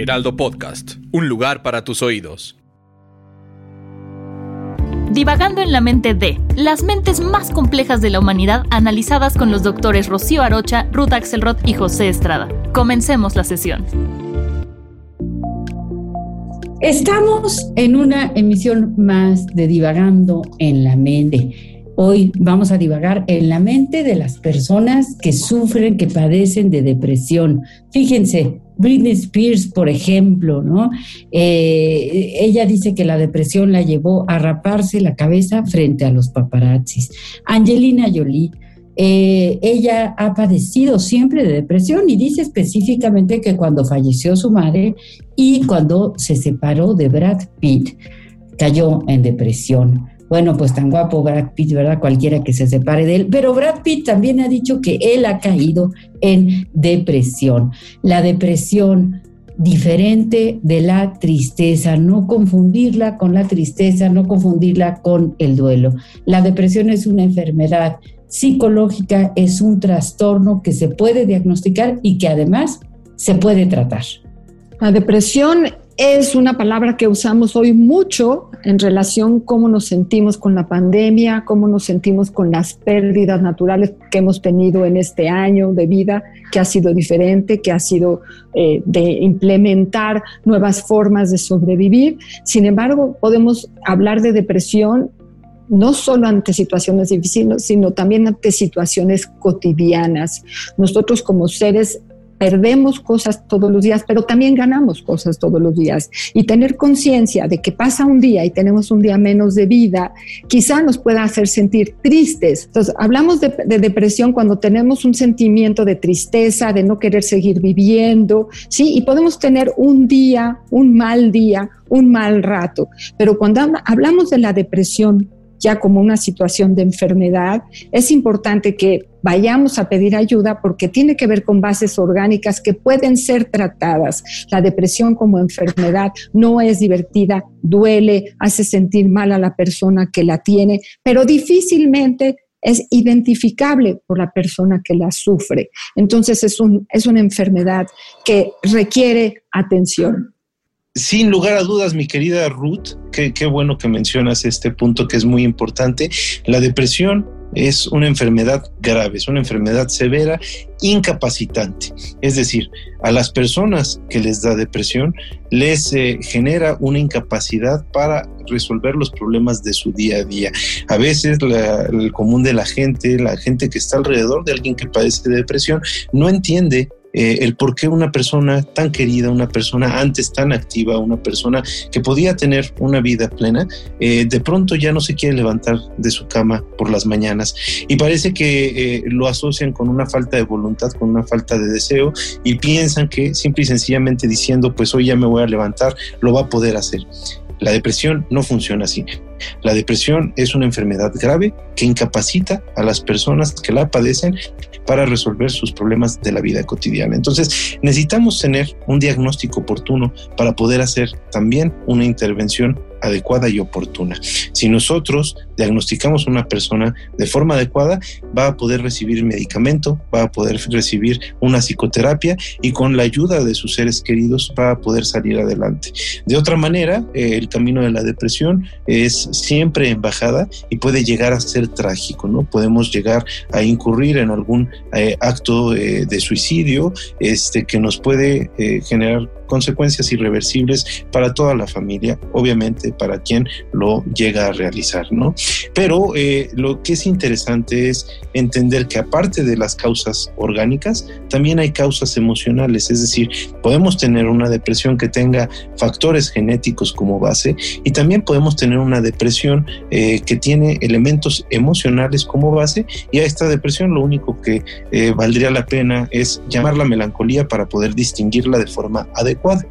Heraldo Podcast, un lugar para tus oídos. Divagando en la mente de las mentes más complejas de la humanidad analizadas con los doctores Rocío Arocha, Ruth Axelrod y José Estrada. Comencemos la sesión. Estamos en una emisión más de Divagando en la mente. Hoy vamos a divagar en la mente de las personas que sufren, que padecen de depresión. Fíjense, Britney Spears, por ejemplo, ¿no? Eh, ella dice que la depresión la llevó a raparse la cabeza frente a los paparazzis. Angelina Jolie. Eh, ella ha padecido siempre de depresión y dice específicamente que cuando falleció su madre y cuando se separó de Brad Pitt, cayó en depresión. Bueno, pues tan guapo Brad Pitt, ¿verdad? Cualquiera que se separe de él. Pero Brad Pitt también ha dicho que él ha caído en depresión. La depresión diferente de la tristeza, no confundirla con la tristeza, no confundirla con el duelo. La depresión es una enfermedad psicológica, es un trastorno que se puede diagnosticar y que además se puede tratar. La depresión es una palabra que usamos hoy mucho en relación cómo nos sentimos con la pandemia, cómo nos sentimos con las pérdidas naturales que hemos tenido en este año de vida, que ha sido diferente, que ha sido eh, de implementar nuevas formas de sobrevivir. Sin embargo, podemos hablar de depresión no solo ante situaciones difíciles, sino también ante situaciones cotidianas. Nosotros como seres perdemos cosas todos los días, pero también ganamos cosas todos los días. Y tener conciencia de que pasa un día y tenemos un día menos de vida, quizá nos pueda hacer sentir tristes. Entonces, hablamos de, depresión cuando tenemos un sentimiento de tristeza, de no querer seguir viviendo, ¿sí? Y podemos tener un día, un mal día, un mal rato. Pero cuando hablamos de la depresión ya como una situación de enfermedad, es importante que vayamos a pedir ayuda porque tiene que ver con bases orgánicas que pueden ser tratadas. La depresión como enfermedad no es divertida, duele, hace sentir mal a la persona que la tiene, pero difícilmente es identificable por la persona que la sufre. Entonces es, un, es una enfermedad que requiere atención. Sin lugar a dudas, mi querida Ruth, qué, bueno que mencionas este punto que es muy importante. La depresión es una enfermedad grave, es una enfermedad severa, incapacitante. Es decir, a las personas que les da depresión les eh, genera una incapacidad para resolver los problemas de su día a día. A veces el común de la gente, la gente que está alrededor de alguien que padece de depresión, no entiende eh, el por qué una persona tan querida, una persona antes tan activa, una persona que podía tener una vida plena, eh, de pronto ya no se quiere levantar de su cama por las mañanas y parece que eh, lo asocian con una falta de voluntad, con una falta de deseo y piensan que simple y sencillamente diciendo pues hoy ya me voy a levantar, lo va a poder hacer. La depresión no funciona así. La depresión es una enfermedad grave que incapacita a las personas que la padecen para resolver sus problemas de la vida cotidiana. Entonces, necesitamos tener un diagnóstico oportuno para poder hacer también una intervención adecuada y oportuna. Si nosotros diagnosticamos a una persona de forma adecuada, va a poder recibir medicamento, va a poder recibir una psicoterapia y con la ayuda de sus seres queridos va a poder salir adelante. De otra manera, eh, el camino de la depresión es siempre en bajada y puede llegar a ser trágico, ¿no? Podemos llegar a incurrir en algún eh, acto eh, de suicidio este, que nos puede generar consecuencias irreversibles para toda la familia, obviamente para quien lo llega a realizar, ¿no? Pero eh, lo que es interesante es entender que aparte de las causas orgánicas, también hay causas emocionales, es decir, podemos tener una depresión que tenga factores genéticos como base y también podemos tener una depresión eh, que tiene elementos emocionales como base y a esta depresión lo único que eh, valdría la pena es llamar la melancolía para poder distinguirla de forma adecuada.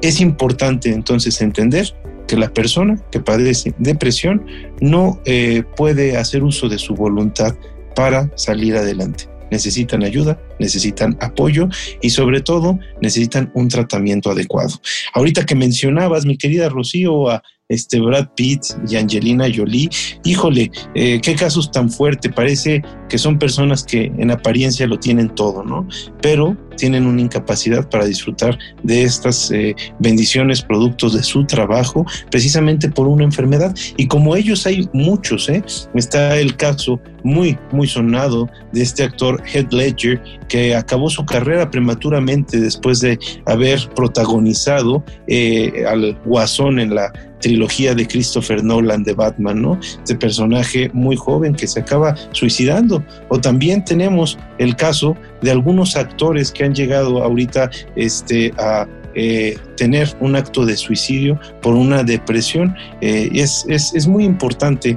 Es importante entonces entender que la persona que padece depresión no eh, puede hacer uso de su voluntad para salir adelante. Necesitan ayuda, necesitan apoyo y sobre todo necesitan un tratamiento adecuado. Ahorita que mencionabas, mi querida Rocío, a este Brad Pitt y Angelina Jolie, híjole, eh, qué casos tan fuertes, parece que son personas que en apariencia lo tienen todo, ¿no? Pero tienen una incapacidad para disfrutar de estas eh, bendiciones, productos de su trabajo, precisamente por una enfermedad. Y como ellos hay muchos, ¿eh? Está el caso muy, muy sonado de este actor Heath Ledger, que acabó su carrera prematuramente después de haber protagonizado eh, al Guasón en la trilogía de Christopher Nolan de Batman, ¿no? Este personaje muy joven que se acaba suicidando. O también tenemos el caso de algunos actores que han llegado ahorita este, a eh, tener un acto de suicidio por una depresión. Eh, es, es, es muy importante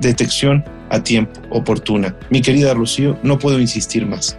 detección a tiempo, oportuna. Mi querida Rocío, no puedo insistir más.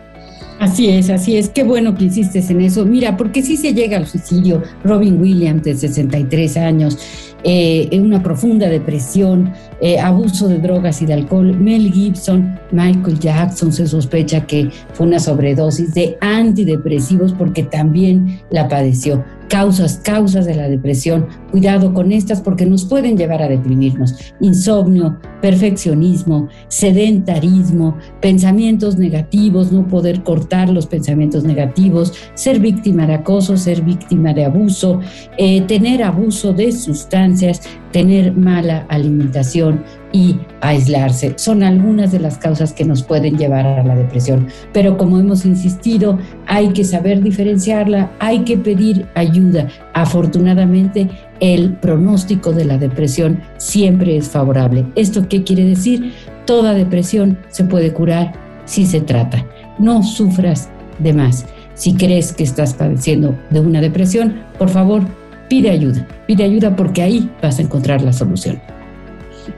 Así es, así es. Qué bueno que insistes en eso. Mira, porque si se llega al suicidio, Robin Williams, de 63 años, eh, una profunda depresión, eh, abuso de drogas y de alcohol. Mel Gibson, Michael Jackson se sospecha que fue una sobredosis de antidepresivos porque también la padeció. Causas, causas de la depresión. Cuidado con estas porque nos pueden llevar a deprimirnos. Insomnio, perfeccionismo, sedentarismo, pensamientos negativos, no poder cortar los pensamientos negativos, ser víctima de acoso, ser víctima de abuso, eh, tener abuso de sustancias, tener mala alimentación y aislarse. Son algunas de las causas que nos pueden llevar a la depresión. Pero como hemos insistido, hay que saber diferenciarla, hay que pedir ayuda. Afortunadamente, el pronóstico de la depresión siempre es favorable. ¿Esto qué quiere decir? Toda depresión se puede curar si se trata. No sufras de más. Si crees que estás padeciendo de una depresión, por favor, pide ayuda. Pide ayuda porque ahí vas a encontrar la solución.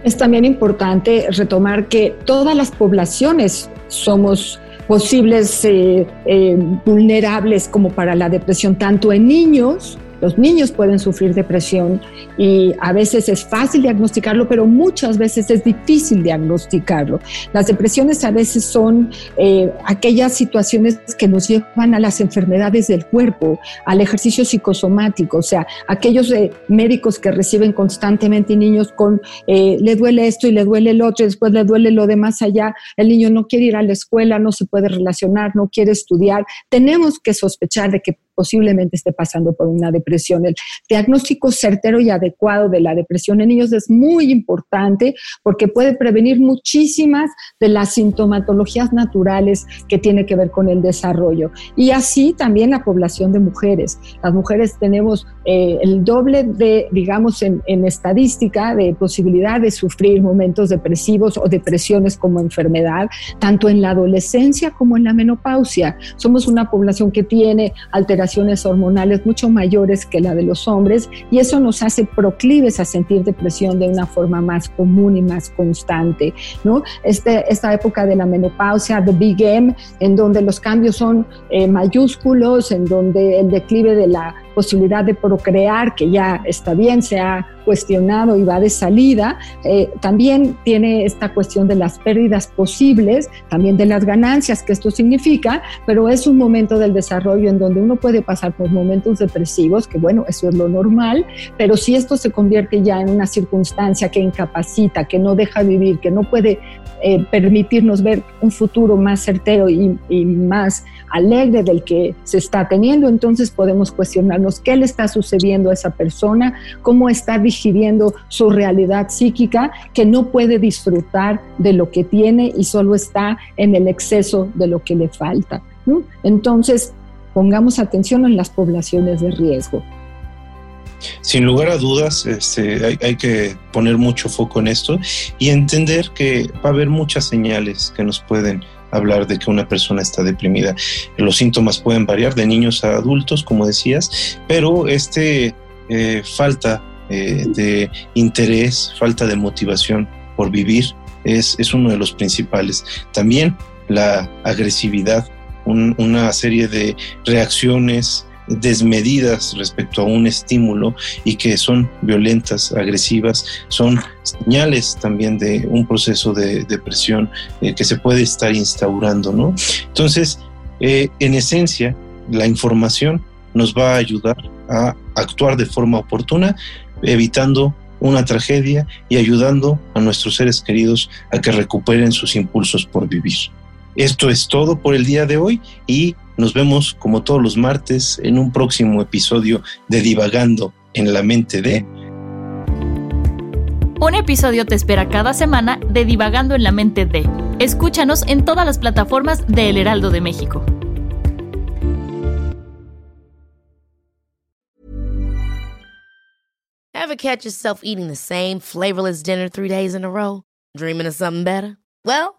Es también importante retomar que todas las poblaciones somos posibles eh, eh, vulnerables como para la depresión, tanto en niños los niños pueden sufrir depresión y a veces es fácil diagnosticarlo, pero muchas veces es difícil diagnosticarlo. Las depresiones a veces son eh, aquellas situaciones que nos llevan a las enfermedades del cuerpo, al ejercicio psicosomático, o sea, aquellos eh, médicos que reciben constantemente niños con eh, le duele esto y le duele el otro, y después le duele lo de más allá, el niño no quiere ir a la escuela, no se puede relacionar, no quiere estudiar. Tenemos que sospechar de que posiblemente esté pasando por una depresión. El diagnóstico certero y adecuado de la depresión en niños es muy importante porque puede prevenir muchísimas de las sintomatologías naturales que tiene que ver con el desarrollo. Y así también la población de mujeres. Las mujeres tenemos eh, el doble de, digamos, en, en estadística de posibilidad de sufrir momentos depresivos o depresiones como enfermedad, tanto en la adolescencia como en la menopausia. Somos una población que tiene alteraciones hormonales mucho mayores que la de los hombres y eso nos hace proclives a sentir depresión de una forma más común y más constante. ¿no? Este, esta época de la menopausia, the big M, en donde los cambios son eh, mayúsculos, en donde el declive de la posibilidad de procrear, que ya está bien, se ha cuestionado y va de salida, eh, también tiene esta cuestión de las pérdidas posibles, también de las ganancias que esto significa, pero es un momento del desarrollo en donde uno puede pasar por momentos depresivos, que bueno, eso es lo normal, pero si esto se convierte ya en una circunstancia que incapacita, que no deja vivir, que no puede eh, permitirnos ver un futuro más certero y, y más alegre del que se está teniendo, entonces podemos cuestionarnos qué le está sucediendo a esa persona, cómo está digiriendo su realidad psíquica, que no puede disfrutar de lo que tiene y solo está en el exceso de lo que le falta. Entonces, pongamos atención en las poblaciones de riesgo. Sin lugar a dudas, este, hay, que poner mucho foco en esto y entender que va a haber muchas señales que nos pueden hablar de que una persona está deprimida. Los síntomas pueden variar de niños a adultos, como decías, pero este eh, falta eh, de interés, falta de motivación por vivir es, es uno de los principales. También la agresividad, una serie de reacciones desmedidas respecto a un estímulo y que son violentas, agresivas, son señales también de un proceso de depresión eh, que se puede estar instaurando, ¿no? Entonces, eh, en esencia, la información nos va a ayudar a actuar de forma oportuna, evitando una tragedia y ayudando a nuestros seres queridos a que recuperen sus impulsos por vivir. Esto es todo por el día de hoy y nos vemos como todos los martes en un próximo episodio de Divagando en la mente de... Un episodio te espera cada semana de Divagando en la mente de... Escúchanos en todas las plataformas de El Heraldo de México. Ever catch yourself eating the same flavorless dinner three days in a row? Dreaming of something better? Well,